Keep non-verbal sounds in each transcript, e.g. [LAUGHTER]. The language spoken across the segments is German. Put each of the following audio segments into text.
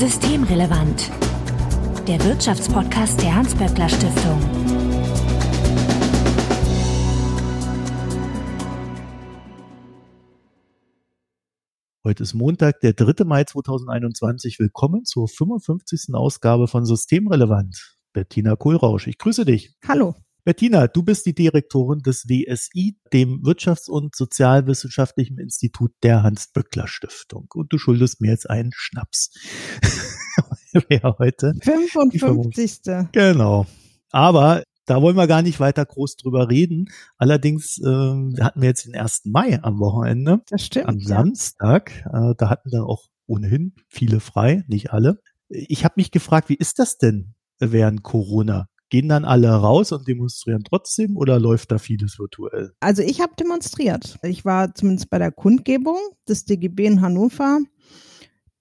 Systemrelevant. Der Wirtschaftspodcast der Hans-Böckler Stiftung. Heute ist Montag, der 3. Mai 2021. Willkommen zur 55. Ausgabe von Systemrelevant. Bettina Kohlrausch, ich grüße dich. Hallo. Bettina, du bist die Direktorin des WSI, dem Wirtschafts- und Sozialwissenschaftlichen Institut der Hans-Böckler Stiftung. Und du schuldest mir jetzt einen Schnaps. [LAUGHS] Wer heute? 55. Genau. Aber da wollen wir gar nicht weiter groß drüber reden. Allerdings äh, hatten wir jetzt den 1. Mai am Wochenende. Das stimmt. Am Samstag. Äh, da hatten dann auch ohnehin viele frei, nicht alle. Ich habe mich gefragt, wie ist das denn während Corona? Gehen dann alle raus und demonstrieren trotzdem oder läuft da vieles virtuell? Also ich habe demonstriert. Ich war zumindest bei der Kundgebung des DGB in Hannover,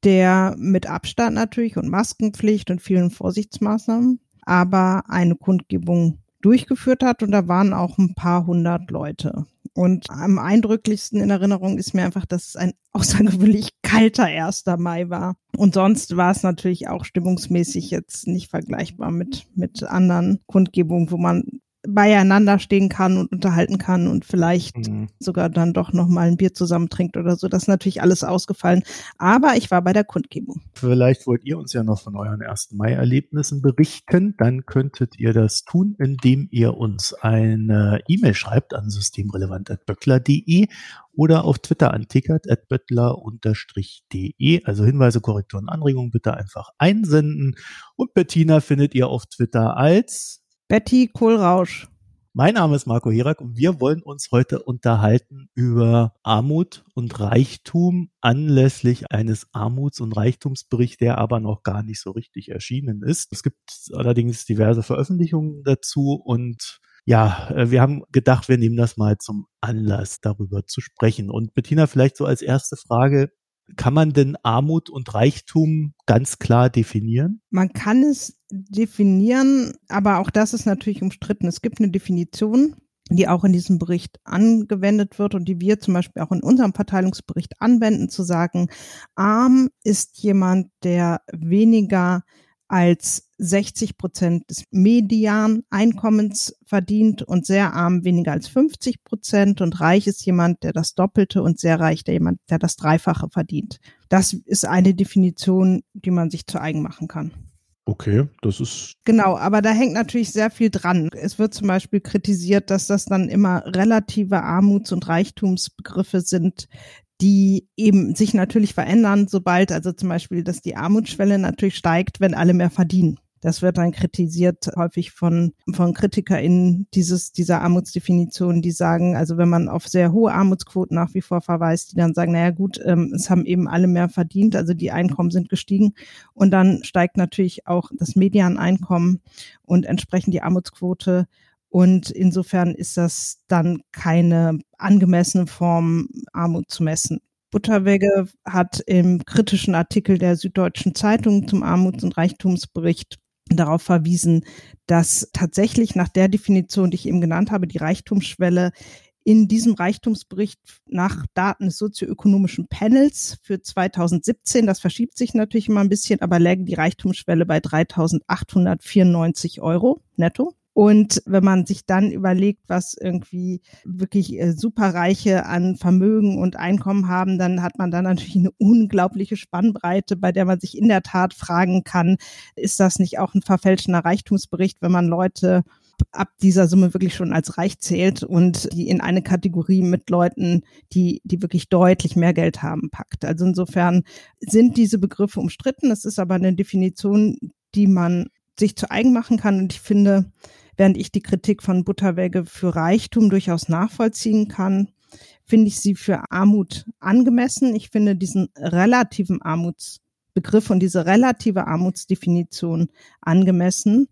der mit Abstand natürlich und Maskenpflicht und vielen Vorsichtsmaßnahmen, aber eine Kundgebung durchgeführt hat und da waren auch ein paar hundert Leute. Und am eindrücklichsten in Erinnerung ist mir einfach, dass es ein [LAUGHS] außergewöhnlich kalter 1. Mai war. Und sonst war es natürlich auch stimmungsmäßig jetzt nicht vergleichbar mit, mit anderen Kundgebungen, wo man beieinander stehen kann und unterhalten kann und vielleicht mhm. sogar dann doch noch mal ein Bier zusammen trinkt oder so. Das ist natürlich alles ausgefallen. Aber ich war bei der Kundgebung. Vielleicht wollt ihr uns ja noch von euren ersten Mai-Erlebnissen berichten. Dann könntet ihr das tun, indem ihr uns eine E-Mail schreibt an systemrelevant.böckler.de oder auf Twitter an tickert.böttler-de. Also Hinweise, Korrekturen, Anregungen bitte einfach einsenden. Und Bettina findet ihr auf Twitter als Betty Kohlrausch. Mein Name ist Marco Herak und wir wollen uns heute unterhalten über Armut und Reichtum anlässlich eines Armuts- und Reichtumsberichts, der aber noch gar nicht so richtig erschienen ist. Es gibt allerdings diverse Veröffentlichungen dazu und ja, äh, wir haben gedacht, wir nehmen das mal zum Anlass, darüber zu sprechen. Und Bettina, vielleicht so als erste Frage, kann man denn Armut und Reichtum ganz klar definieren? Man kann es definieren, aber auch das ist natürlich umstritten. Es gibt eine Definition, die auch in diesem Bericht angewendet wird und die wir zum Beispiel auch in unserem Verteilungsbericht anwenden, zu sagen, arm ist jemand, der weniger als 60 Prozent des Medianeinkommens verdient und sehr arm weniger als 50 Prozent und reich ist jemand, der das Doppelte und sehr reich der jemand, der das Dreifache verdient. Das ist eine Definition, die man sich zu eigen machen kann. Okay, das ist. Genau, aber da hängt natürlich sehr viel dran. Es wird zum Beispiel kritisiert, dass das dann immer relative Armuts- und Reichtumsbegriffe sind, die eben sich natürlich verändern, sobald also zum Beispiel, dass die Armutsschwelle natürlich steigt, wenn alle mehr verdienen. Das wird dann kritisiert häufig von, von KritikerInnen dieses, dieser Armutsdefinition, die sagen, also wenn man auf sehr hohe Armutsquoten nach wie vor verweist, die dann sagen, naja gut, ähm, es haben eben alle mehr verdient, also die Einkommen sind gestiegen und dann steigt natürlich auch das Medianeinkommen und entsprechend die Armutsquote und insofern ist das dann keine angemessene Form, Armut zu messen. Butterwegge hat im kritischen Artikel der Süddeutschen Zeitung zum Armuts- und Reichtumsbericht darauf verwiesen, dass tatsächlich nach der Definition, die ich eben genannt habe, die Reichtumsschwelle in diesem Reichtumsbericht nach Daten des sozioökonomischen Panels für 2017, das verschiebt sich natürlich immer ein bisschen, aber läge die Reichtumsschwelle bei 3.894 Euro netto. Und wenn man sich dann überlegt, was irgendwie wirklich äh, Superreiche an Vermögen und Einkommen haben, dann hat man da natürlich eine unglaubliche Spannbreite, bei der man sich in der Tat fragen kann, ist das nicht auch ein verfälschter Reichtumsbericht, wenn man Leute ab dieser Summe wirklich schon als reich zählt und die in eine Kategorie mit Leuten, die, die wirklich deutlich mehr Geld haben, packt. Also insofern sind diese Begriffe umstritten. Es ist aber eine Definition, die man sich zu eigen machen kann. Und ich finde, Während ich die Kritik von Butterwege für Reichtum durchaus nachvollziehen kann, finde ich sie für Armut angemessen. Ich finde diesen relativen Armutsbegriff und diese relative Armutsdefinition angemessen,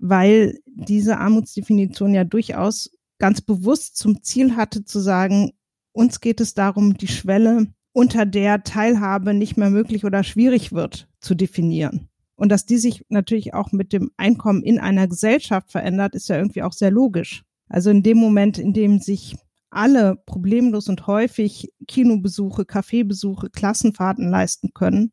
weil diese Armutsdefinition ja durchaus ganz bewusst zum Ziel hatte zu sagen, uns geht es darum, die Schwelle, unter der Teilhabe nicht mehr möglich oder schwierig wird, zu definieren. Und dass die sich natürlich auch mit dem Einkommen in einer Gesellschaft verändert, ist ja irgendwie auch sehr logisch. Also in dem Moment, in dem sich alle problemlos und häufig Kinobesuche, Kaffeebesuche, Klassenfahrten leisten können,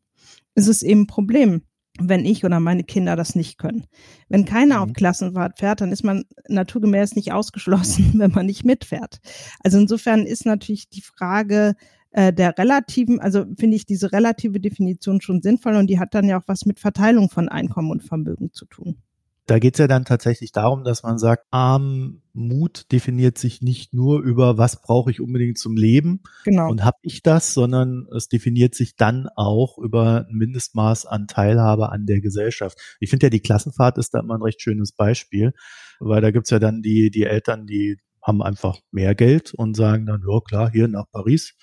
ist es eben ein Problem wenn ich oder meine Kinder das nicht können. Wenn keiner mhm. auf Klassenfahrt fährt, dann ist man naturgemäß nicht ausgeschlossen, [LAUGHS] wenn man nicht mitfährt. Also insofern ist natürlich die Frage äh, der relativen, also finde ich diese relative Definition schon sinnvoll und die hat dann ja auch was mit Verteilung von Einkommen und Vermögen zu tun. Da geht es ja dann tatsächlich darum, dass man sagt, Armut definiert sich nicht nur über, was brauche ich unbedingt zum Leben genau. und habe ich das, sondern es definiert sich dann auch über ein Mindestmaß an Teilhabe an der Gesellschaft. Ich finde ja, die Klassenfahrt ist da immer ein recht schönes Beispiel, weil da gibt's ja dann die, die Eltern, die haben einfach mehr Geld und sagen dann, ja klar, hier nach Paris,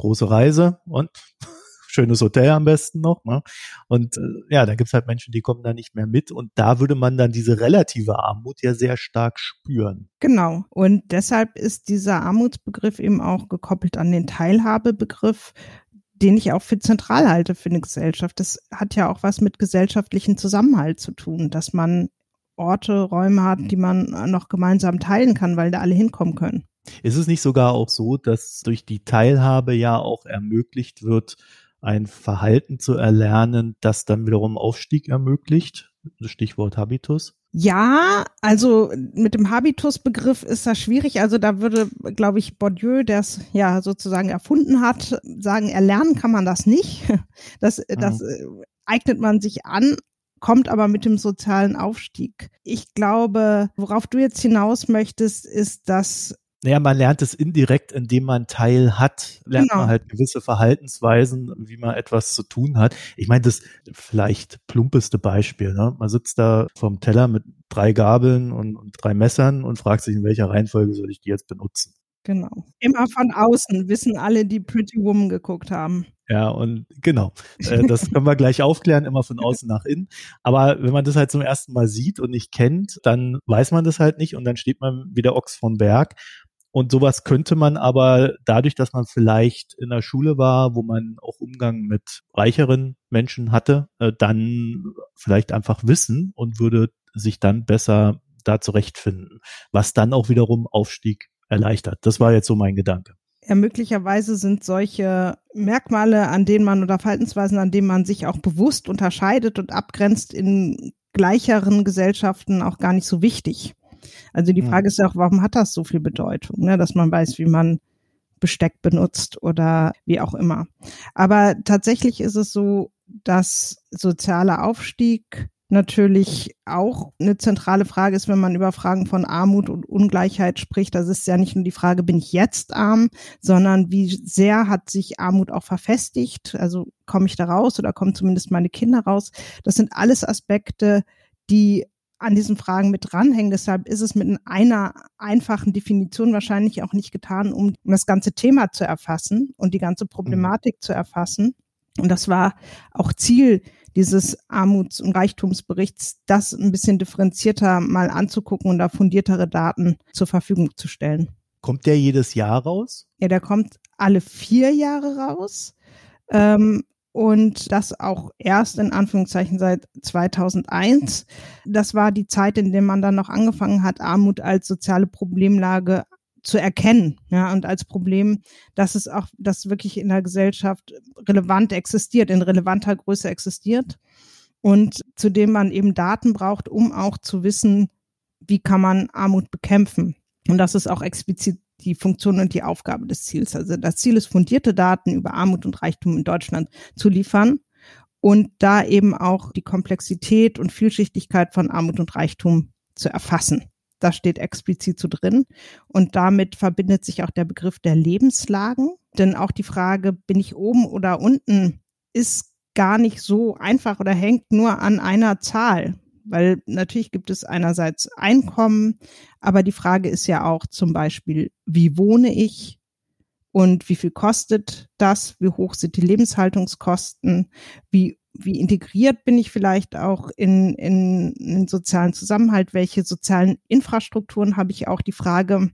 große Reise und [LAUGHS] schönes Hotel am besten noch. Ne? Und äh, ja, da gibt's halt Menschen, die kommen da nicht mehr mit. Und da würde man dann diese relative Armut ja sehr stark spüren. Genau. Und deshalb ist dieser Armutsbegriff eben auch gekoppelt an den Teilhabebegriff den ich auch für zentral halte für eine Gesellschaft. Das hat ja auch was mit gesellschaftlichen Zusammenhalt zu tun, dass man Orte, Räume hat, die man noch gemeinsam teilen kann, weil da alle hinkommen können. Ist es nicht sogar auch so, dass durch die Teilhabe ja auch ermöglicht wird, ein Verhalten zu erlernen, das dann wiederum Aufstieg ermöglicht. Stichwort Habitus. Ja, also mit dem Habitus-Begriff ist das schwierig. Also da würde, glaube ich, Bourdieu, der es ja sozusagen erfunden hat, sagen, erlernen kann man das nicht. Das, [LAUGHS] das mhm. eignet man sich an, kommt aber mit dem sozialen Aufstieg. Ich glaube, worauf du jetzt hinaus möchtest, ist, dass naja, man lernt es indirekt, indem man Teil hat, lernt genau. man halt gewisse Verhaltensweisen, wie man etwas zu tun hat. Ich meine, das vielleicht plumpeste Beispiel, ne? Man sitzt da vom Teller mit drei Gabeln und, und drei Messern und fragt sich, in welcher Reihenfolge soll ich die jetzt benutzen? Genau. Immer von außen wissen alle, die Pretty Woman geguckt haben. Ja, und genau. Äh, das können wir gleich aufklären, immer von außen nach innen. Aber wenn man das halt zum ersten Mal sieht und nicht kennt, dann weiß man das halt nicht und dann steht man wie der Ochs vom Berg und sowas könnte man aber dadurch, dass man vielleicht in der Schule war, wo man auch Umgang mit reicheren Menschen hatte, äh, dann vielleicht einfach wissen und würde sich dann besser da zurechtfinden, was dann auch wiederum Aufstieg erleichtert. Das war jetzt so mein Gedanke. Ja, möglicherweise sind solche Merkmale, an denen man oder Verhaltensweisen, an denen man sich auch bewusst unterscheidet und abgrenzt in gleicheren Gesellschaften auch gar nicht so wichtig. Also die Frage ist ja auch, warum hat das so viel Bedeutung, ne? dass man weiß, wie man Besteck benutzt oder wie auch immer. Aber tatsächlich ist es so, dass sozialer Aufstieg natürlich auch eine zentrale Frage ist, wenn man über Fragen von Armut und Ungleichheit spricht. Das ist ja nicht nur die Frage, bin ich jetzt arm, sondern wie sehr hat sich Armut auch verfestigt? Also komme ich da raus oder kommen zumindest meine Kinder raus? Das sind alles Aspekte, die an diesen Fragen mit dranhängen. Deshalb ist es mit einer einfachen Definition wahrscheinlich auch nicht getan, um das ganze Thema zu erfassen und die ganze Problematik mhm. zu erfassen. Und das war auch Ziel dieses Armuts- und Reichtumsberichts, das ein bisschen differenzierter mal anzugucken und da fundiertere Daten zur Verfügung zu stellen. Kommt der jedes Jahr raus? Ja, der kommt alle vier Jahre raus. Ähm, und das auch erst in Anführungszeichen seit 2001. Das war die Zeit, in der man dann noch angefangen hat, Armut als soziale Problemlage zu erkennen, ja, und als Problem, dass es auch, dass wirklich in der Gesellschaft relevant existiert, in relevanter Größe existiert und zu dem man eben Daten braucht, um auch zu wissen, wie kann man Armut bekämpfen. Und das ist auch explizit die Funktion und die Aufgabe des Ziels. Also das Ziel ist, fundierte Daten über Armut und Reichtum in Deutschland zu liefern und da eben auch die Komplexität und Vielschichtigkeit von Armut und Reichtum zu erfassen. Das steht explizit so drin. Und damit verbindet sich auch der Begriff der Lebenslagen. Denn auch die Frage, bin ich oben oder unten, ist gar nicht so einfach oder hängt nur an einer Zahl. Weil natürlich gibt es einerseits Einkommen, aber die Frage ist ja auch zum Beispiel, wie wohne ich und wie viel kostet das? Wie hoch sind die Lebenshaltungskosten? Wie, wie integriert bin ich vielleicht auch in, in, in sozialen Zusammenhalt? Welche sozialen Infrastrukturen habe ich auch? Die Frage,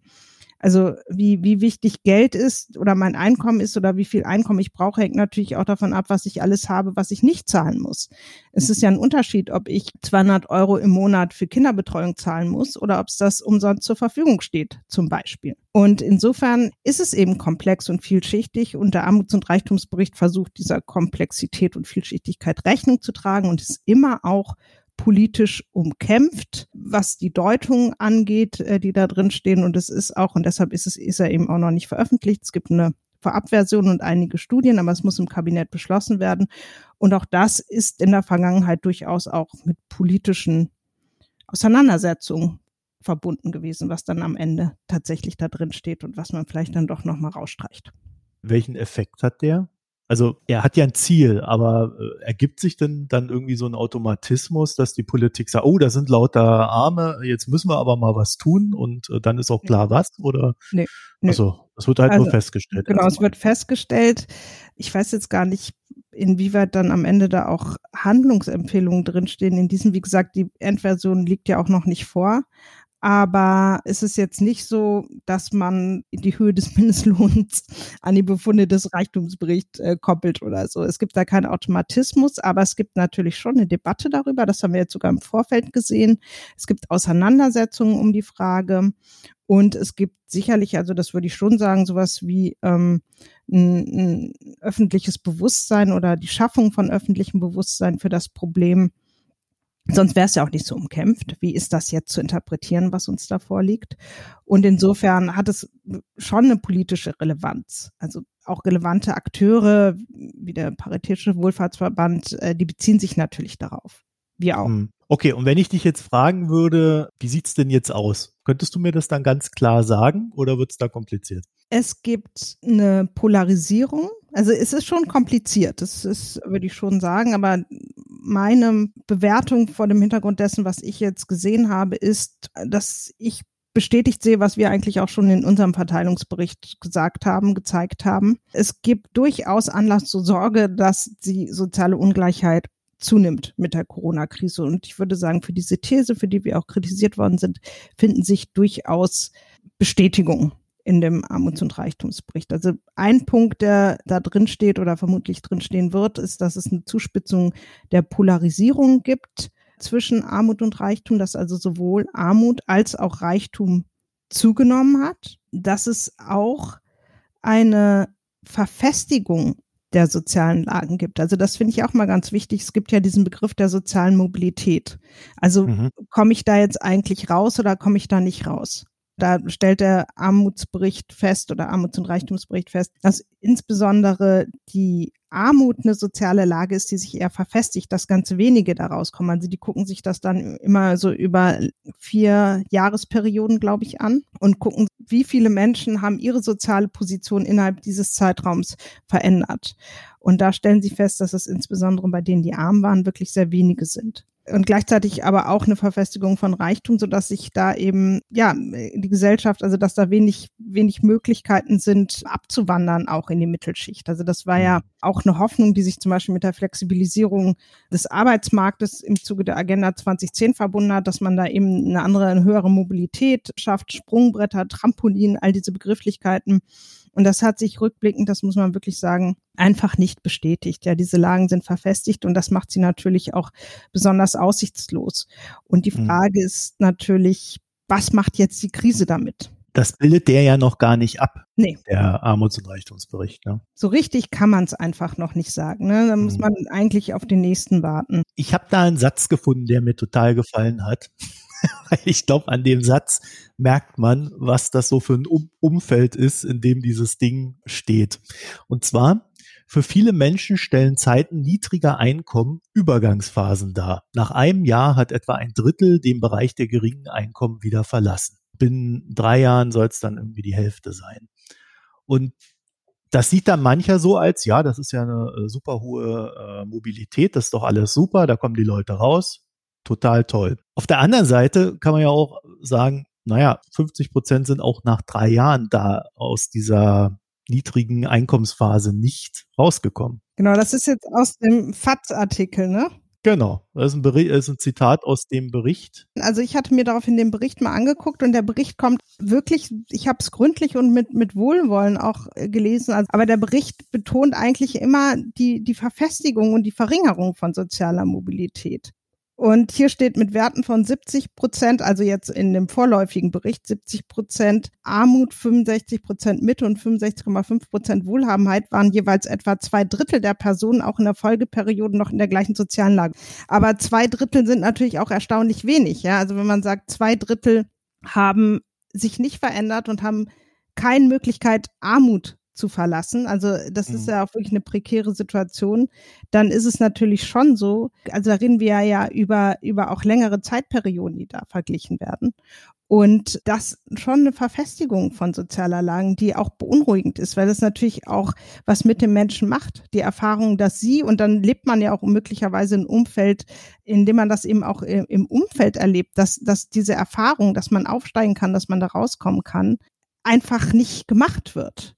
Also wie, wie wichtig Geld ist oder mein Einkommen ist oder wie viel Einkommen ich brauche, hängt natürlich auch davon ab, was ich alles habe, was ich nicht zahlen muss. Es ist ja ein Unterschied, ob ich 200 Euro im Monat für Kinderbetreuung zahlen muss oder ob es das umsonst zur Verfügung steht, zum Beispiel. Und insofern ist es eben komplex und vielschichtig und der Armuts- und Reichtumsbericht versucht dieser Komplexität und Vielschichtigkeit Rechnung zu tragen und ist immer auch politisch umkämpft, was die Deutung angeht, äh, die da drin stehen. Und es ist auch, und deshalb ist es, ist er eben auch noch nicht veröffentlicht. Es gibt eine Vorabversion und einige Studien, aber es muss im Kabinett beschlossen werden. Und auch das ist in der Vergangenheit durchaus auch mit politischen Auseinandersetzungen verbunden gewesen, was dann am Ende tatsächlich da drin steht und was man vielleicht dann doch nochmal rausstreicht. Welchen Effekt hat der? Also er hat ja ein Ziel, aber äh, ergibt sich denn dann irgendwie so ein Automatismus, dass die Politik sagt, oh, da sind lauter Arme, jetzt müssen wir aber mal was tun und äh, dann ist auch klar was? Oder nee, nee. also das wird halt also, nur festgestellt. Genau, es wird festgestellt. Ich weiß jetzt gar nicht, inwieweit dann am Ende da auch Handlungsempfehlungen drinstehen. In diesem, wie gesagt, die Endversion liegt ja auch noch nicht vor. Aber es ist jetzt nicht so, dass man die Höhe des [LAUGHS] Mindestlohns an die Befunde des Reichtumsberichts äh, koppelt oder so. Es gibt da keinen Automatismus, aber es gibt natürlich schon eine Debatte darüber. Das haben wir jetzt sogar im Vorfeld gesehen. Es gibt Auseinandersetzungen um die Frage. Und es gibt sicherlich, also das würde ich schon sagen, sowas wie ähm, ein, ein öffentliches Bewusstsein oder die Schaffung von öffentlichem Bewusstsein für das Problem Sonst wäre es ja auch nicht so umkämpft. Wie ist das jetzt zu interpretieren, was uns da vorliegt? Und insofern hat es schon eine politische Relevanz. Also auch relevante Akteure wie der Paritätische Wohlfahrtsverband, äh, die beziehen sich natürlich darauf. Wir auch. Hm. Okay, und wenn ich dich jetzt fragen würde, wie sieht's denn jetzt aus? Könntest du mir das dann ganz klar sagen oder wird's da kompliziert? Es gibt eine Polarisierung. Also es ist schon kompliziert, das ist, würde ich schon sagen, aber meine Bewertung vor dem Hintergrund dessen, was ich jetzt gesehen habe, ist, dass ich bestätigt sehe, was wir eigentlich auch schon in unserem Verteilungsbericht gesagt haben, gezeigt haben. Es gibt durchaus Anlass zur Sorge, dass die soziale Ungleichheit zunimmt mit der Corona-Krise. Und ich würde sagen, für diese These, für die wir auch kritisiert worden sind, finden sich durchaus Bestätigungen in dem Armuts- und Reichtumsbericht. Also ein Punkt, der da drin steht oder vermutlich drin stehen wird, ist, dass es eine Zuspitzung der Polarisierung gibt zwischen Armut und Reichtum, dass also sowohl Armut als auch Reichtum zugenommen hat, dass es auch eine Verfestigung der sozialen Lagen gibt. Also das finde ich auch mal ganz wichtig. Es gibt ja diesen Begriff der sozialen Mobilität. Also mhm. komme ich da jetzt eigentlich raus oder komme ich da nicht raus? Da stellt der Armutsbericht fest oder Armuts- und Reichtumsbericht fest, dass insbesondere die Armut eine soziale Lage ist, die sich eher verfestigt, dass ganz wenige daraus kommen. Also die gucken sich das dann immer so über vier Jahresperioden, glaube ich, an und gucken, wie viele Menschen haben ihre soziale Position innerhalb dieses Zeitraums verändert. Und da stellen sie fest, dass es insbesondere bei denen, die arm waren, wirklich sehr wenige sind und gleichzeitig aber auch eine Verfestigung von Reichtum, so dass sich da eben ja die Gesellschaft, also dass da wenig wenig Möglichkeiten sind abzuwandern auch in die Mittelschicht. Also das war ja mhm. auch eine Hoffnung, die sich zum Beispiel mit der Flexibilisierung des Arbeitsmarktes im Zuge der Agenda 2010 verbunden hat, dass man da eben eine andere, eine höhere Mobilität schafft, Sprungbretter, Trampolin, all diese Begrifflichkeiten und das hat sich rückblickend, das muss man wirklich sagen, einfach nicht bestätigt. Ja, diese Lagen sind verfestigt und das macht sie natürlich auch besonders aussichtslos. Und die mhm. Frage mhm. ist natürlich, was macht jetzt die Krise damit? Das bildet der ja noch gar nicht ab, nee. der Armuts- und Reichtumsbericht. Ne? So richtig kann man es einfach noch nicht sagen. Ne? Da muss mhm. man eigentlich auf den nächsten warten. Ich habe da einen Satz gefunden, der mir total gefallen hat. [LAUGHS] ich glaube, an dem Satz merkt man, was das so für ein um Umfeld ist, in dem dieses Ding steht. Und zwar, für viele Menschen stellen Zeiten niedriger Einkommen Übergangsphasen dar. Nach einem Jahr hat etwa ein Drittel den Bereich der geringen Einkommen wieder verlassen. Binnen drei Jahren soll es dann irgendwie die Hälfte sein. Und das sieht dann mancher so als, ja, das ist ja eine äh, super hohe äh, Mobilität, das ist doch alles super, da kommen die Leute raus, total toll. Auf der anderen Seite kann man ja auch sagen, naja, 50 Prozent sind auch nach drei Jahren da aus dieser niedrigen Einkommensphase nicht rausgekommen. Genau, das ist jetzt aus dem FATS-Artikel, ne? Genau, das ist ein, Bericht, das ist ein Zitat aus dem Bericht. Also ich hatte mir daraufhin den Bericht mal angeguckt und der Bericht kommt wirklich, ich habe es gründlich und mit, mit Wohlwollen auch äh, gelesen, also, aber der Bericht betont eigentlich immer die, die Verfestigung und die Verringerung von sozialer Mobilität. Und hier steht mit Werten von 70 Prozent, also jetzt in dem vorläufigen Bericht 70 Prozent Armut, 65 Prozent Mitte und 65,5 Prozent Wohlhabenheit waren jeweils etwa zwei Drittel der Personen auch in der Folgeperiode noch in der gleichen sozialen Lage. Aber zwei Drittel sind natürlich auch erstaunlich wenig. Ja, also wenn man sagt, zwei Drittel haben sich nicht verändert und haben keine Möglichkeit, Armut zu verlassen. Also das mhm. ist ja auch wirklich eine prekäre Situation. Dann ist es natürlich schon so, also da reden wir ja über, über auch längere Zeitperioden, die da verglichen werden. Und das schon eine Verfestigung von sozialer Lagen, die auch beunruhigend ist, weil das natürlich auch was mit dem Menschen macht. Die Erfahrung, dass sie, und dann lebt man ja auch möglicherweise ein Umfeld, in dem man das eben auch im Umfeld erlebt, dass, dass diese Erfahrung, dass man aufsteigen kann, dass man da rauskommen kann, einfach nicht gemacht wird.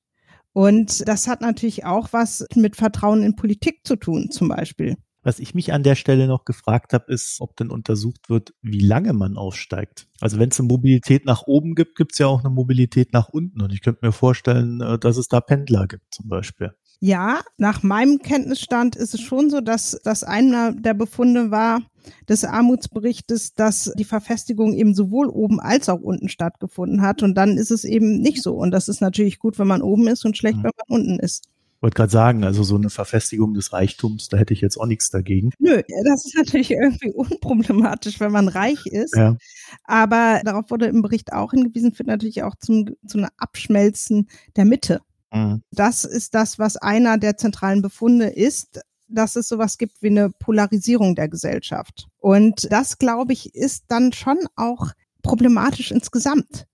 Und das hat natürlich auch was mit Vertrauen in Politik zu tun, zum Beispiel. Was ich mich an der Stelle noch gefragt habe, ist, ob denn untersucht wird, wie lange man aufsteigt. Also wenn es eine Mobilität nach oben gibt, gibt es ja auch eine Mobilität nach unten. Und ich könnte mir vorstellen, äh, dass es da Pendler gibt zum Beispiel. Ja, nach meinem Kenntnisstand ist es schon so, dass das einer der Befunde war des Armutsberichtes, dass die Verfestigung eben sowohl oben als auch unten stattgefunden hat. Und dann ist es eben nicht so. Und das ist natürlich gut, wenn man oben ist und schlecht, mhm. wenn man unten ist. Ich wollte gerade sagen, also so eine Verfestigung des Reichtums, da hätte ich jetzt auch nichts dagegen. Nö, das ist natürlich irgendwie unproblematisch, wenn man reich ist. Ja. Aber darauf wurde im Bericht auch hingewiesen, führt natürlich auch zum, zu einem Abschmelzen der Mitte. Mhm. Das ist das, was einer der zentralen Befunde ist, dass es sowas gibt wie eine Polarisierung der Gesellschaft. Und das, glaube ich, ist dann schon auch problematisch insgesamt.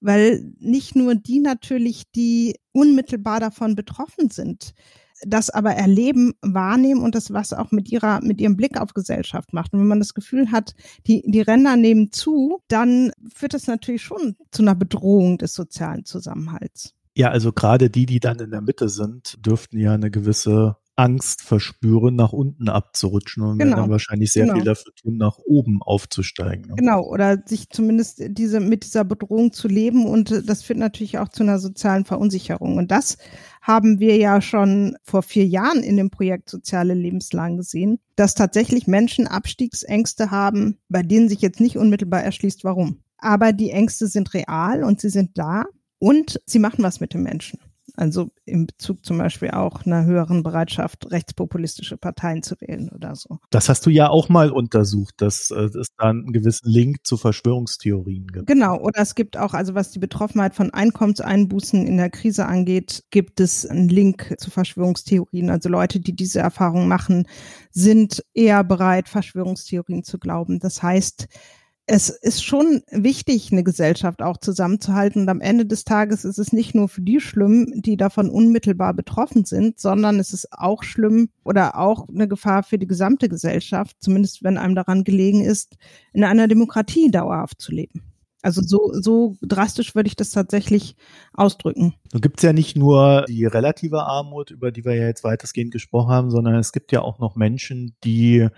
Weil nicht nur die natürlich, die unmittelbar davon betroffen sind, das aber erleben, wahrnehmen und das was auch mit ihrer, mit ihrem Blick auf Gesellschaft macht. Und wenn man das Gefühl hat, die, die Ränder nehmen zu, dann führt das natürlich schon zu einer Bedrohung des sozialen Zusammenhalts. Ja, also gerade die, die dann in der Mitte sind, dürften ja eine gewisse Angst verspüren, nach unten abzurutschen und genau. werden dann wahrscheinlich sehr genau. viel dafür tun, nach oben aufzusteigen. Ne? Genau, oder sich zumindest diese, mit dieser Bedrohung zu leben und das führt natürlich auch zu einer sozialen Verunsicherung. Und das haben wir ja schon vor vier Jahren in dem Projekt Soziale Lebenslagen gesehen, dass tatsächlich Menschen Abstiegsängste haben, bei denen sich jetzt nicht unmittelbar erschließt, warum. Aber die Ängste sind real und sie sind da und sie machen was mit den Menschen. Also im Bezug zum Beispiel auch einer höheren Bereitschaft, rechtspopulistische Parteien zu wählen oder so. Das hast du ja auch mal untersucht, dass äh, es da einen gewissen Link zu Verschwörungstheorien gibt. Genau, oder es gibt auch, also was die Betroffenheit von Einkommenseinbußen in der Krise angeht, gibt es einen Link zu Verschwörungstheorien. Also Leute, die diese Erfahrung machen, sind eher bereit, Verschwörungstheorien zu glauben. Das heißt, es ist schon wichtig, eine Gesellschaft auch zusammenzuhalten. Und am Ende des Tages ist es nicht nur für die schlimm, die davon unmittelbar betroffen sind, sondern es ist auch schlimm oder auch eine Gefahr für die gesamte Gesellschaft, zumindest wenn einem daran gelegen ist, in einer Demokratie dauerhaft zu leben. Also so, so drastisch würde ich das tatsächlich ausdrücken. Nun gibt es ja nicht nur die relative Armut, über die wir ja jetzt weitestgehend gesprochen haben, sondern es gibt ja auch noch Menschen, die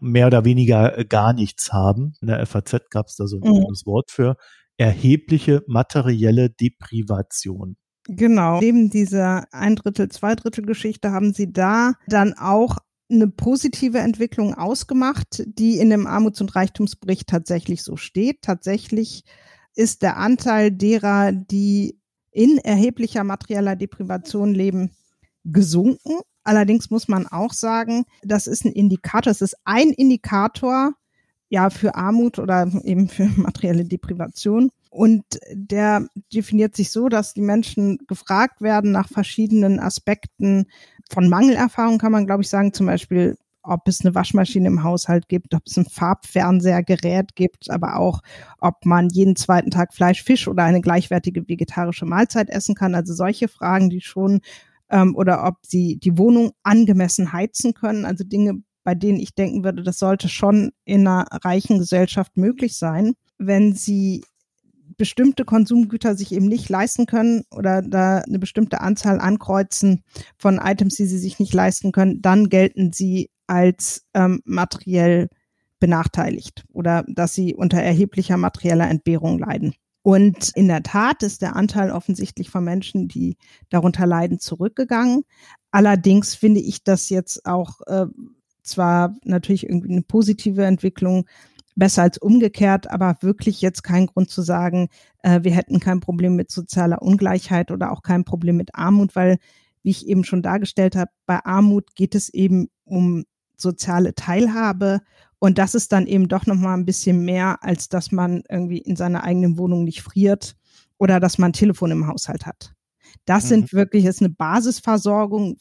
mehr oder weniger äh, gar nichts haben. In der FAZ gab es da so ein mhm. Wort für erhebliche materielle Deprivation. Genau. Neben dieser ein Drittel, zwei Drittel Geschichte haben sie da dann auch eine positive Entwicklung ausgemacht, die in dem Armuts- und Reichtumsbericht tatsächlich so steht. Tatsächlich ist der Anteil derer, die in erheblicher materieller Deprivation leben, gesunken. Allerdings muss man auch sagen, das ist ein Indikator, es ist ein Indikator ja für Armut oder eben für [LAUGHS] materielle Deprivation. Und der definiert sich so, dass die Menschen gefragt werden nach verschiedenen Aspekten von Mangelerfahrung, kann man glaube ich sagen, zum Beispiel ob es eine Waschmaschine im Haushalt gibt, ob es ein Farbfernsehergerät gibt, aber auch, ob man jeden zweiten Tag Fleisch, Fisch oder eine gleichwertige vegetarische Mahlzeit essen kann. Also solche Fragen, die schon ähm, oder ob sie die Wohnung angemessen heizen können. Also Dinge, bei denen ich denken würde, das sollte schon in einer reichen Gesellschaft möglich sein. Wenn sie bestimmte Konsumgüter sich eben nicht leisten können oder da eine bestimmte Anzahl ankreuzen von Items, die sie sich nicht leisten können, dann gelten sie als ähm, materiell benachteiligt oder dass sie unter erheblicher materieller Entbehrung leiden. Und in der Tat ist der Anteil offensichtlich von Menschen, die darunter leiden, zurückgegangen. Allerdings finde ich das jetzt auch äh, zwar natürlich irgendwie eine positive Entwicklung, besser als umgekehrt, aber wirklich jetzt kein Grund zu sagen, äh, wir hätten kein Problem mit sozialer Ungleichheit oder auch kein Problem mit Armut, weil, wie ich eben schon dargestellt habe, bei Armut geht es eben um soziale Teilhabe und das ist dann eben doch nochmal ein bisschen mehr, als dass man irgendwie in seiner eigenen Wohnung nicht friert oder dass man ein Telefon im Haushalt hat. Das mhm. sind wirklich, ist eine Basisversorgung,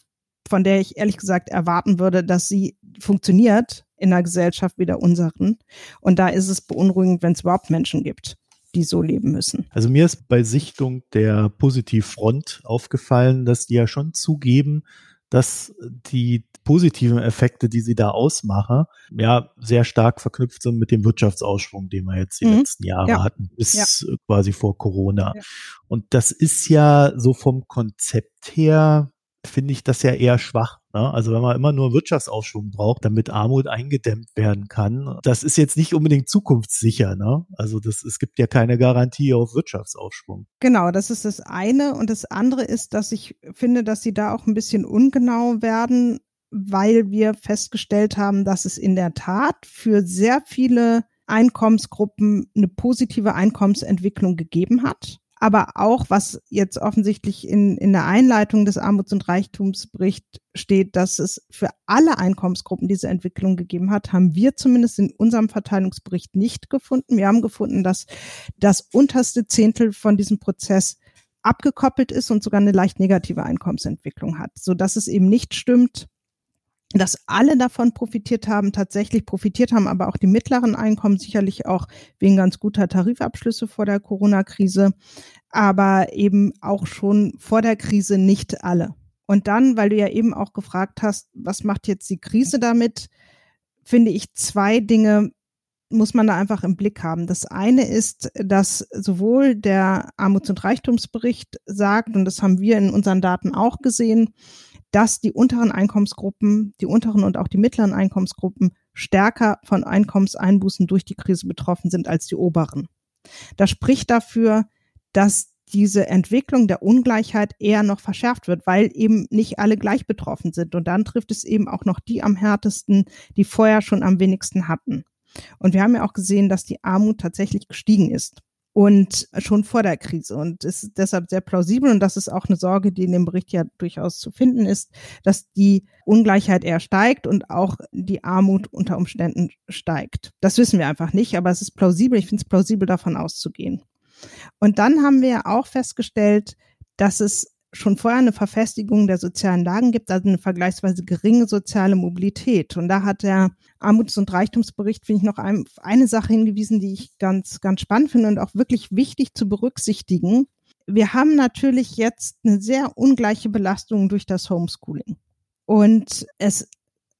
von der ich ehrlich gesagt erwarten würde, dass sie funktioniert in einer Gesellschaft wie der unseren. Und da ist es beunruhigend, wenn es überhaupt Menschen gibt, die so leben müssen. Also mir ist bei Sichtung der Positivfront aufgefallen, dass die ja schon zugeben, dass die positiven Effekte, die sie da ausmachen, ja, sehr stark verknüpft sind mit dem Wirtschaftsausschwung, den wir jetzt die mhm. letzten Jahre ja. hatten, bis ja. quasi vor Corona. Ja. Und das ist ja so vom Konzept her finde ich das ja eher schwach. Ne? Also wenn man immer nur Wirtschaftsaufschwung braucht, damit Armut eingedämmt werden kann, das ist jetzt nicht unbedingt zukunftssicher. Ne? Also das, es gibt ja keine Garantie auf Wirtschaftsaufschwung. Genau, das ist das eine. Und das andere ist, dass ich finde, dass sie da auch ein bisschen ungenau werden, weil wir festgestellt haben, dass es in der Tat für sehr viele Einkommensgruppen eine positive Einkommensentwicklung gegeben hat aber auch, was jetzt offensichtlich in, in der Einleitung des Armuts- und Reichtumsberichts steht, dass es für alle Einkommensgruppen diese Entwicklung gegeben hat, haben wir zumindest in unserem Verteilungsbericht nicht gefunden. Wir haben gefunden, dass das unterste Zehntel von diesem Prozess abgekoppelt ist und sogar eine leicht negative Einkommensentwicklung hat, so dass es eben nicht stimmt, dass alle davon profitiert haben, tatsächlich profitiert haben, aber auch die mittleren Einkommen sicherlich auch wegen ganz guter Tarifabschlüsse vor der Corona-Krise, aber eben auch schon vor der Krise nicht alle. Und dann, weil du ja eben auch gefragt hast, was macht jetzt die Krise damit, finde ich zwei Dinge muss man da einfach im Blick haben. Das eine ist, dass sowohl der Armuts- und Reichtumsbericht sagt, und das haben wir in unseren Daten auch gesehen, dass die unteren Einkommensgruppen, die unteren und auch die mittleren Einkommensgruppen stärker von Einkommenseinbußen durch die Krise betroffen sind als die oberen. Das spricht dafür, dass diese Entwicklung der Ungleichheit eher noch verschärft wird, weil eben nicht alle gleich betroffen sind. Und dann trifft es eben auch noch die am härtesten, die vorher schon am wenigsten hatten. Und wir haben ja auch gesehen, dass die Armut tatsächlich gestiegen ist und schon vor der Krise und ist deshalb sehr plausibel und das ist auch eine Sorge, die in dem Bericht ja durchaus zu finden ist, dass die Ungleichheit eher steigt und auch die Armut unter Umständen steigt. Das wissen wir einfach nicht, aber es ist plausibel. Ich finde es plausibel, davon auszugehen. Und dann haben wir auch festgestellt, dass es schon vorher eine Verfestigung der sozialen Lagen gibt, also eine vergleichsweise geringe soziale Mobilität. Und da hat der Armuts- und Reichtumsbericht, finde ich, noch ein, eine Sache hingewiesen, die ich ganz, ganz spannend finde und auch wirklich wichtig zu berücksichtigen. Wir haben natürlich jetzt eine sehr ungleiche Belastung durch das Homeschooling. Und es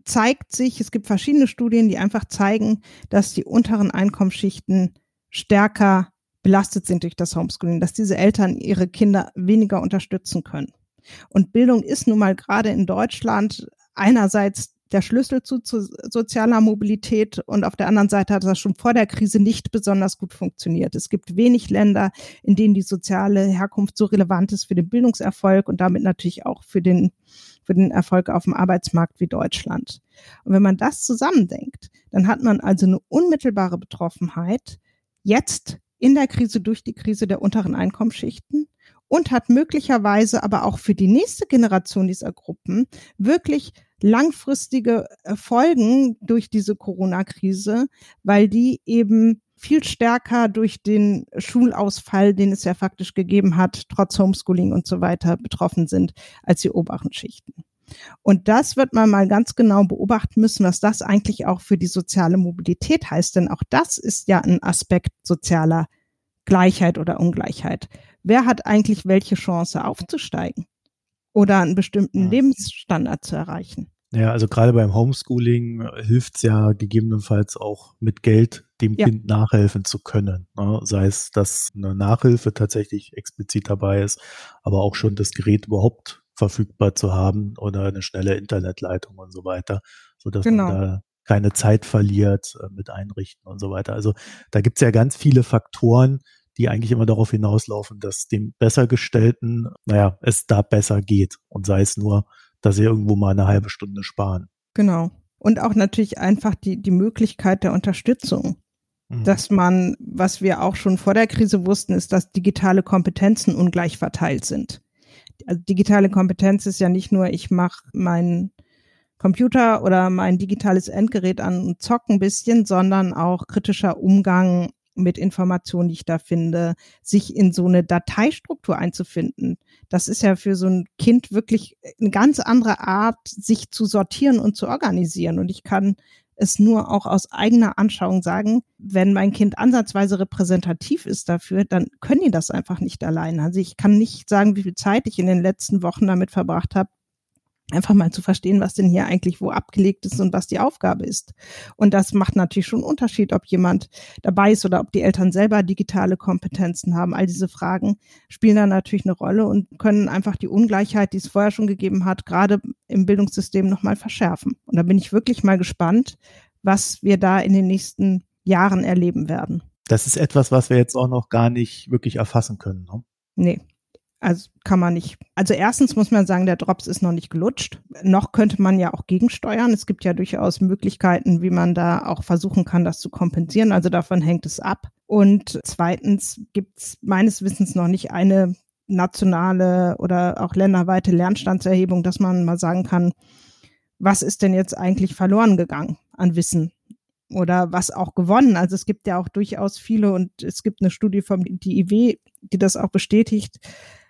zeigt sich, es gibt verschiedene Studien, die einfach zeigen, dass die unteren Einkommensschichten stärker belastet sind durch das Homeschooling, dass diese Eltern ihre Kinder weniger unterstützen können. Und Bildung ist nun mal gerade in Deutschland einerseits der Schlüssel zu, zu, sozialer Mobilität und auf der anderen Seite hat das schon vor der Krise nicht besonders gut funktioniert. Es gibt wenig Länder, in denen die soziale Herkunft so relevant ist für den Bildungserfolg und damit natürlich auch für den, für den Erfolg auf dem Arbeitsmarkt wie Deutschland. Und wenn man das zusammendenkt, dann hat man also eine unmittelbare Betroffenheit jetzt in der Krise durch die Krise der unteren Einkommensschichten und hat möglicherweise aber auch für die nächste Generation dieser Gruppen wirklich langfristige Folgen durch diese Corona-Krise, weil die eben viel stärker durch den Schulausfall, den es ja faktisch gegeben hat, trotz Homeschooling und so weiter betroffen sind als die oberen Schichten. Und das wird man mal ganz genau beobachten müssen, was das eigentlich auch für die soziale Mobilität heißt. Denn auch das ist ja ein Aspekt sozialer Gleichheit oder Ungleichheit. Wer hat eigentlich welche Chance aufzusteigen oder einen bestimmten Lebensstandard zu erreichen? Ja, also gerade beim Homeschooling hilft es ja gegebenenfalls auch mit Geld dem ja. Kind nachhelfen zu können. Ne? Sei es, dass eine Nachhilfe tatsächlich explizit dabei ist, aber auch schon das Gerät überhaupt verfügbar zu haben oder eine schnelle Internetleitung und so weiter, so dass genau. man da keine Zeit verliert äh, mit Einrichten und so weiter. Also da gibt's ja ganz viele Faktoren, die eigentlich immer darauf hinauslaufen, dass dem Bessergestellten, naja, es da besser geht und sei es nur, dass sie irgendwo mal eine halbe Stunde sparen. Genau. Und auch natürlich einfach die, die Möglichkeit der Unterstützung. Mhm. Dass man, was wir auch schon vor der Krise wussten, ist, dass digitale Kompetenzen ungleich verteilt sind. Also digitale Kompetenz ist ja nicht nur, ich mache meinen Computer oder mein digitales Endgerät an und zock ein bisschen, sondern auch kritischer Umgang mit Informationen, die ich da finde, sich in so eine Dateistruktur einzufinden. Das ist ja für so ein Kind wirklich eine ganz andere Art, sich zu sortieren und zu organisieren. Und ich kann es nur auch aus eigener Anschauung sagen, wenn mein Kind ansatzweise repräsentativ ist dafür, dann können die das einfach nicht allein. Also ich kann nicht sagen, wie viel Zeit ich in den letzten Wochen damit verbracht habe, einfach mal zu verstehen, was denn hier eigentlich wo abgelegt ist und was die Aufgabe ist. Und das macht natürlich schon einen Unterschied, ob jemand dabei ist oder ob die Eltern selber digitale Kompetenzen haben. All diese Fragen spielen da natürlich eine Rolle und können einfach die Ungleichheit, die es vorher schon gegeben hat, gerade im Bildungssystem nochmal verschärfen. Und da bin ich wirklich mal gespannt, was wir da in den nächsten Jahren erleben werden. Das ist etwas, was wir jetzt auch noch gar nicht wirklich erfassen können. Ne? Nee, also kann man nicht. Also erstens muss man sagen, der Drops ist noch nicht gelutscht. Noch könnte man ja auch gegensteuern. Es gibt ja durchaus Möglichkeiten, wie man da auch versuchen kann, das zu kompensieren. Also davon hängt es ab. Und zweitens gibt es meines Wissens noch nicht eine nationale oder auch länderweite Lernstandserhebung, dass man mal sagen kann, was ist denn jetzt eigentlich verloren gegangen an Wissen? Oder was auch gewonnen? Also es gibt ja auch durchaus viele und es gibt eine Studie vom DIW, die das auch bestätigt,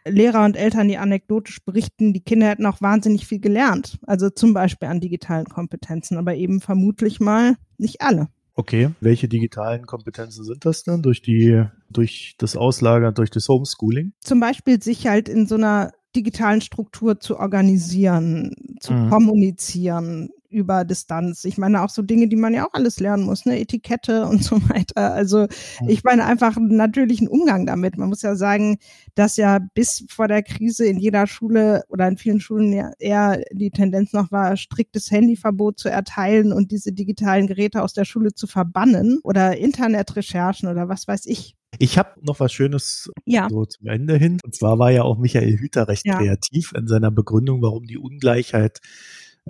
Lehrer und Eltern, die anekdotisch berichten, die Kinder hätten auch wahnsinnig viel gelernt. Also zum Beispiel an digitalen Kompetenzen, aber eben vermutlich mal nicht alle. Okay, welche digitalen Kompetenzen sind das denn durch die, durch das Auslagern, durch das Homeschooling? Zum Beispiel sich halt in so einer digitalen Struktur zu organisieren, zu mhm. kommunizieren, über Distanz. Ich meine auch so Dinge, die man ja auch alles lernen muss, ne, Etikette und so weiter. Also ich meine einfach einen Umgang damit. Man muss ja sagen, dass ja bis vor der Krise in jeder Schule oder in vielen Schulen ja eher die Tendenz noch war, striktes Handyverbot zu erteilen und diese digitalen Geräte aus der Schule zu verbannen oder Internetrecherchen oder was weiß ich. Ich habe noch was Schönes ja. so zum Ende hin. Und zwar war ja auch Michael Hüter recht ja. kreativ in seiner Begründung, warum die Ungleichheit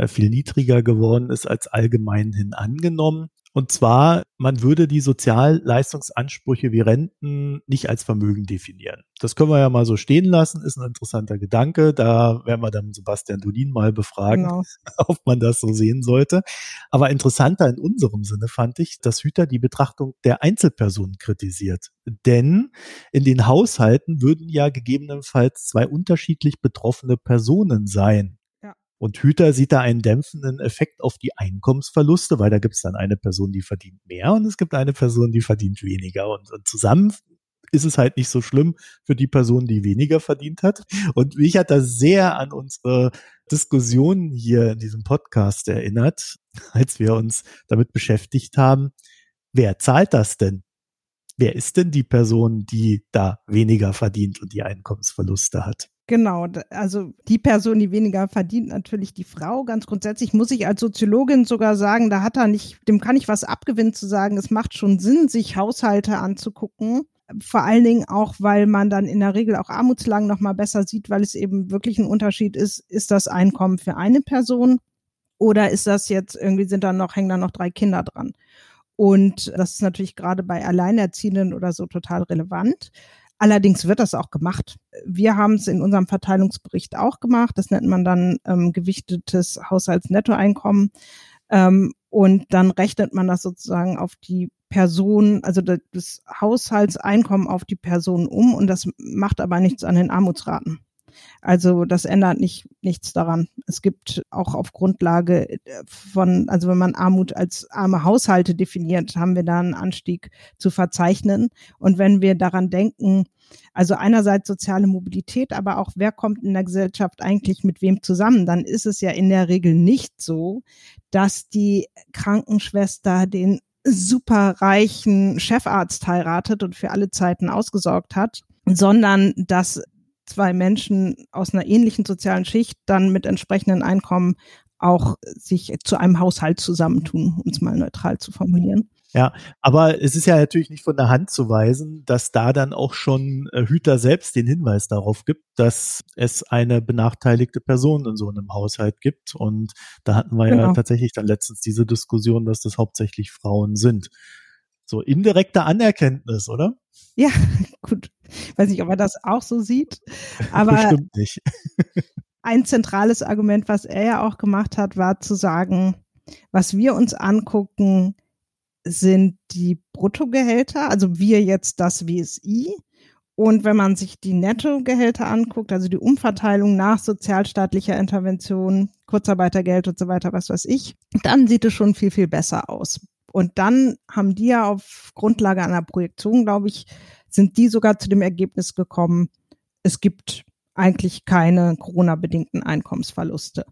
viel niedriger geworden ist als allgemein hin angenommen. Und zwar, man würde die Sozialleistungsansprüche wie Renten nicht als Vermögen definieren. Das können wir ja mal so stehen lassen, ist ein interessanter Gedanke. Da werden wir dann Sebastian Dulin mal befragen, genau. [LAUGHS] ob man das so sehen sollte. Aber interessanter in unserem Sinne fand ich, dass Hüter die Betrachtung der Einzelpersonen kritisiert. Denn in den Haushalten würden ja gegebenenfalls zwei unterschiedlich betroffene Personen sein. Und Hüter sieht da einen dämpfenden Effekt auf die Einkommensverluste, weil da gibt es dann eine Person, die verdient mehr und es gibt eine Person, die verdient weniger. Und, und zusammen ist es halt nicht so schlimm für die Person, die weniger verdient hat. Und mich hat das sehr an unsere Diskussion hier in diesem Podcast erinnert, als wir uns damit beschäftigt haben, wer zahlt das denn? Wer ist denn die Person, die da weniger verdient und die Einkommensverluste hat? Genau, also die Person, die weniger verdient, natürlich die Frau. Ganz grundsätzlich muss ich als Soziologin sogar sagen, da hat er nicht, dem kann ich was abgewinnen zu sagen, es macht schon Sinn, sich Haushalte anzugucken. Vor allen Dingen auch, weil man dann in der Regel auch Armutslagen nochmal besser sieht, weil es eben wirklich ein Unterschied ist, ist das Einkommen für eine Person oder ist das jetzt irgendwie sind da noch, hängen da noch drei Kinder dran? Und das ist natürlich gerade bei Alleinerziehenden oder so total relevant. Allerdings wird das auch gemacht. Wir haben es in unserem Verteilungsbericht auch gemacht. Das nennt man dann ähm, gewichtetes Haushaltsnettoeinkommen. Ähm, und dann rechnet man das sozusagen auf die Person, also das Haushaltseinkommen auf die Person um und das macht aber nichts an den Armutsraten. Also das ändert nicht, nichts daran. Es gibt auch auf Grundlage äh, von, also wenn man Armut als arme Haushalte definiert, haben wir da einen Anstieg zu verzeichnen. Und wenn wir daran denken, also einerseits soziale Mobilität, aber auch wer kommt in der Gesellschaft eigentlich mit wem zusammen, dann ist es ja in der Regel nicht so, dass die Krankenschwester den super reichen Chefarzt heiratet und für alle Zeiten ausgesorgt hat, sondern dass zwei Menschen aus einer ähnlichen sozialen Schicht dann mit entsprechenden Einkommen auch sich zu einem Haushalt zusammentun, um es mal neutral zu formulieren. Ja, aber es ist ja natürlich nicht von der Hand zu weisen, dass da dann auch schon äh, Hüter selbst den Hinweis darauf gibt, dass es eine benachteiligte Person in so einem Haushalt gibt. Und da hatten wir genau. ja tatsächlich dann letztens diese Diskussion, dass das hauptsächlich Frauen sind. So indirekte Anerkenntnis, oder? Ja, [LAUGHS] gut. [LAUGHS] Weiß nicht, ob er das auch so sieht. Aber Bestimmt nicht. [LAUGHS] ein zentrales Argument, was er ja auch gemacht hat, war zu sagen, was wir uns angucken, sind die Bruttogehälter, also wir jetzt das WSI. Und wenn man sich die Nettogehälter anguckt, also die Umverteilung nach sozialstaatlicher Intervention, Kurzarbeitergeld und so weiter, was weiß ich, dann sieht es schon viel, viel besser aus. Und dann haben die ja auf Grundlage einer Projektion, glaube ich, sind die sogar zu dem Ergebnis gekommen, es gibt eigentlich keine Corona-bedingten Einkommensverluste.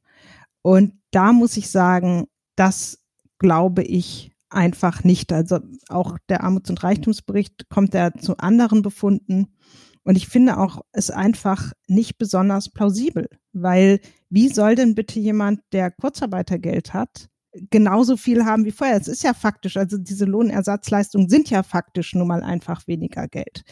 Und da muss ich sagen, das glaube ich einfach nicht. Also auch der Armuts- und Reichtumsbericht kommt ja zu anderen Befunden. Und ich finde auch es einfach nicht besonders plausibel, weil wie soll denn bitte jemand, der Kurzarbeitergeld hat, genauso viel haben wie vorher? Es ist ja faktisch, also diese Lohnersatzleistungen sind ja faktisch nun mal einfach weniger Geld.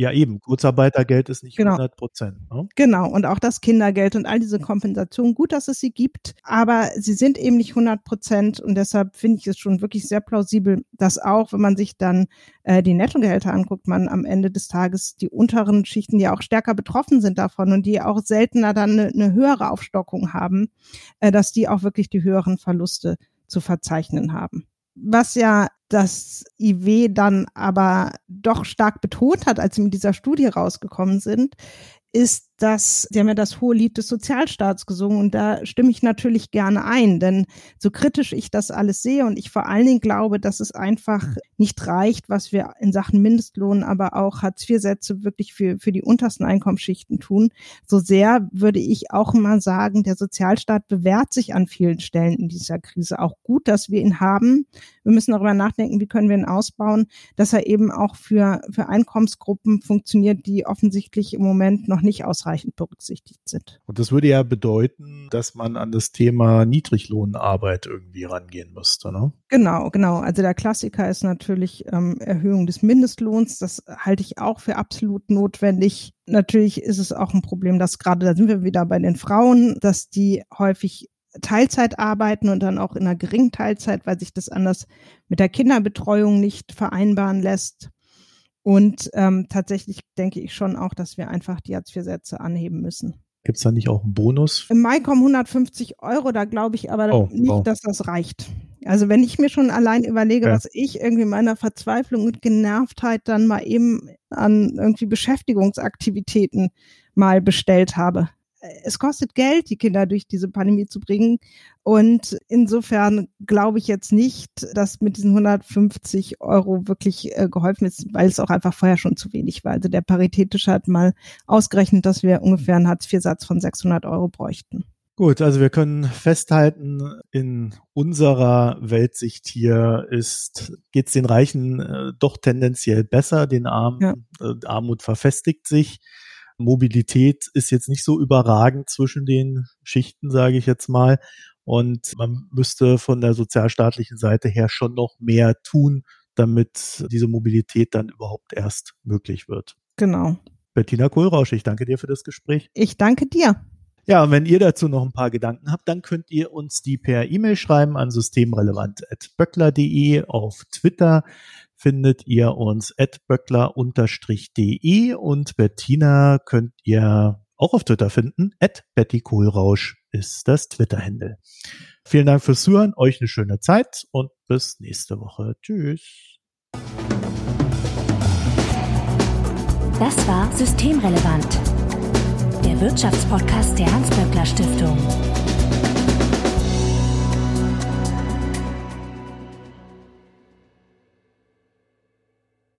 Ja, eben. Kurzarbeitergeld ist nicht genau. 100 Prozent. Ne? Genau. Und auch das Kindergeld und all diese Kompensationen. Gut, dass es sie gibt, aber sie sind eben nicht 100 Prozent. Und deshalb finde ich es schon wirklich sehr plausibel, dass auch, wenn man sich dann äh, die Nettogehälter anguckt, man am Ende des Tages die unteren Schichten, die auch stärker betroffen sind davon und die auch seltener dann eine, eine höhere Aufstockung haben, äh, dass die auch wirklich die höheren Verluste zu verzeichnen haben was ja das IW dann aber doch stark betont hat, als sie mit dieser Studie rausgekommen sind, ist, dass sie haben ja das hohe Lied des Sozialstaats gesungen und da stimme ich natürlich gerne ein, denn so kritisch ich das alles sehe und ich vor allen Dingen glaube, dass es einfach nicht reicht, was wir in Sachen Mindestlohn, aber auch Hartz-IV-Sätze wirklich für, für die untersten Einkommensschichten tun, so sehr würde ich auch mal sagen, der Sozialstaat bewährt sich an vielen Stellen in dieser Krise. Auch gut, dass wir ihn haben. Wir müssen darüber nachdenken, wie können wir ihn ausbauen, dass er eben auch für, für Einkommensgruppen funktioniert, die offensichtlich im Moment noch nicht ausreichend berücksichtigt sind. Und das würde ja bedeuten, dass man an das Thema Niedriglohnarbeit irgendwie rangehen müsste, ne? Genau, genau. Also der Klassiker ist natürlich ähm, Erhöhung des Mindestlohns. Das halte ich auch für absolut notwendig. Natürlich ist es auch ein Problem, dass gerade, da sind wir wieder bei den Frauen, dass die häufig Teilzeit arbeiten und dann auch in einer geringen Teilzeit, weil sich das anders mit der Kinderbetreuung nicht vereinbaren lässt. Und ähm, tatsächlich denke ich schon auch, dass wir einfach die Hartz-IV-Sätze anheben müssen. Gibt es da nicht auch einen Bonus? Im Mai kommen 150 Euro, da glaube ich aber oh, nicht, wow. dass das reicht. Also wenn ich mir schon allein überlege, ja. was ich irgendwie meiner Verzweiflung und Genervtheit dann mal eben an irgendwie Beschäftigungsaktivitäten mal bestellt habe, es kostet Geld, die Kinder durch diese Pandemie zu bringen. Und insofern glaube ich jetzt nicht, dass mit diesen 150 Euro wirklich äh, geholfen ist, weil es auch einfach vorher schon zu wenig war. Also der Paritätische hat mal ausgerechnet, dass wir ungefähr einen Hartz-IV-Satz von 600 Euro bräuchten. Gut, also wir können festhalten, in unserer Weltsicht hier ist, geht es den Reichen äh, doch tendenziell besser, den Armen, ja. äh, Armut verfestigt sich. Mobilität ist jetzt nicht so überragend zwischen den Schichten, sage ich jetzt mal. Und man müsste von der sozialstaatlichen Seite her schon noch mehr tun, damit diese Mobilität dann überhaupt erst möglich wird. Genau. Bettina Kohlrausch, ich danke dir für das Gespräch. Ich danke dir. Ja, und wenn ihr dazu noch ein paar Gedanken habt, dann könnt ihr uns die per E-Mail schreiben an systemrelevant.böckler.de auf Twitter findet ihr uns at böckler-de und Bettina könnt ihr auch auf Twitter finden. At Betty Kohlrausch ist das Twitter-Händel. Vielen Dank fürs Zuhören, euch eine schöne Zeit und bis nächste Woche. Tschüss. Das war Systemrelevant, der Wirtschaftspodcast der Hans-Böckler Stiftung.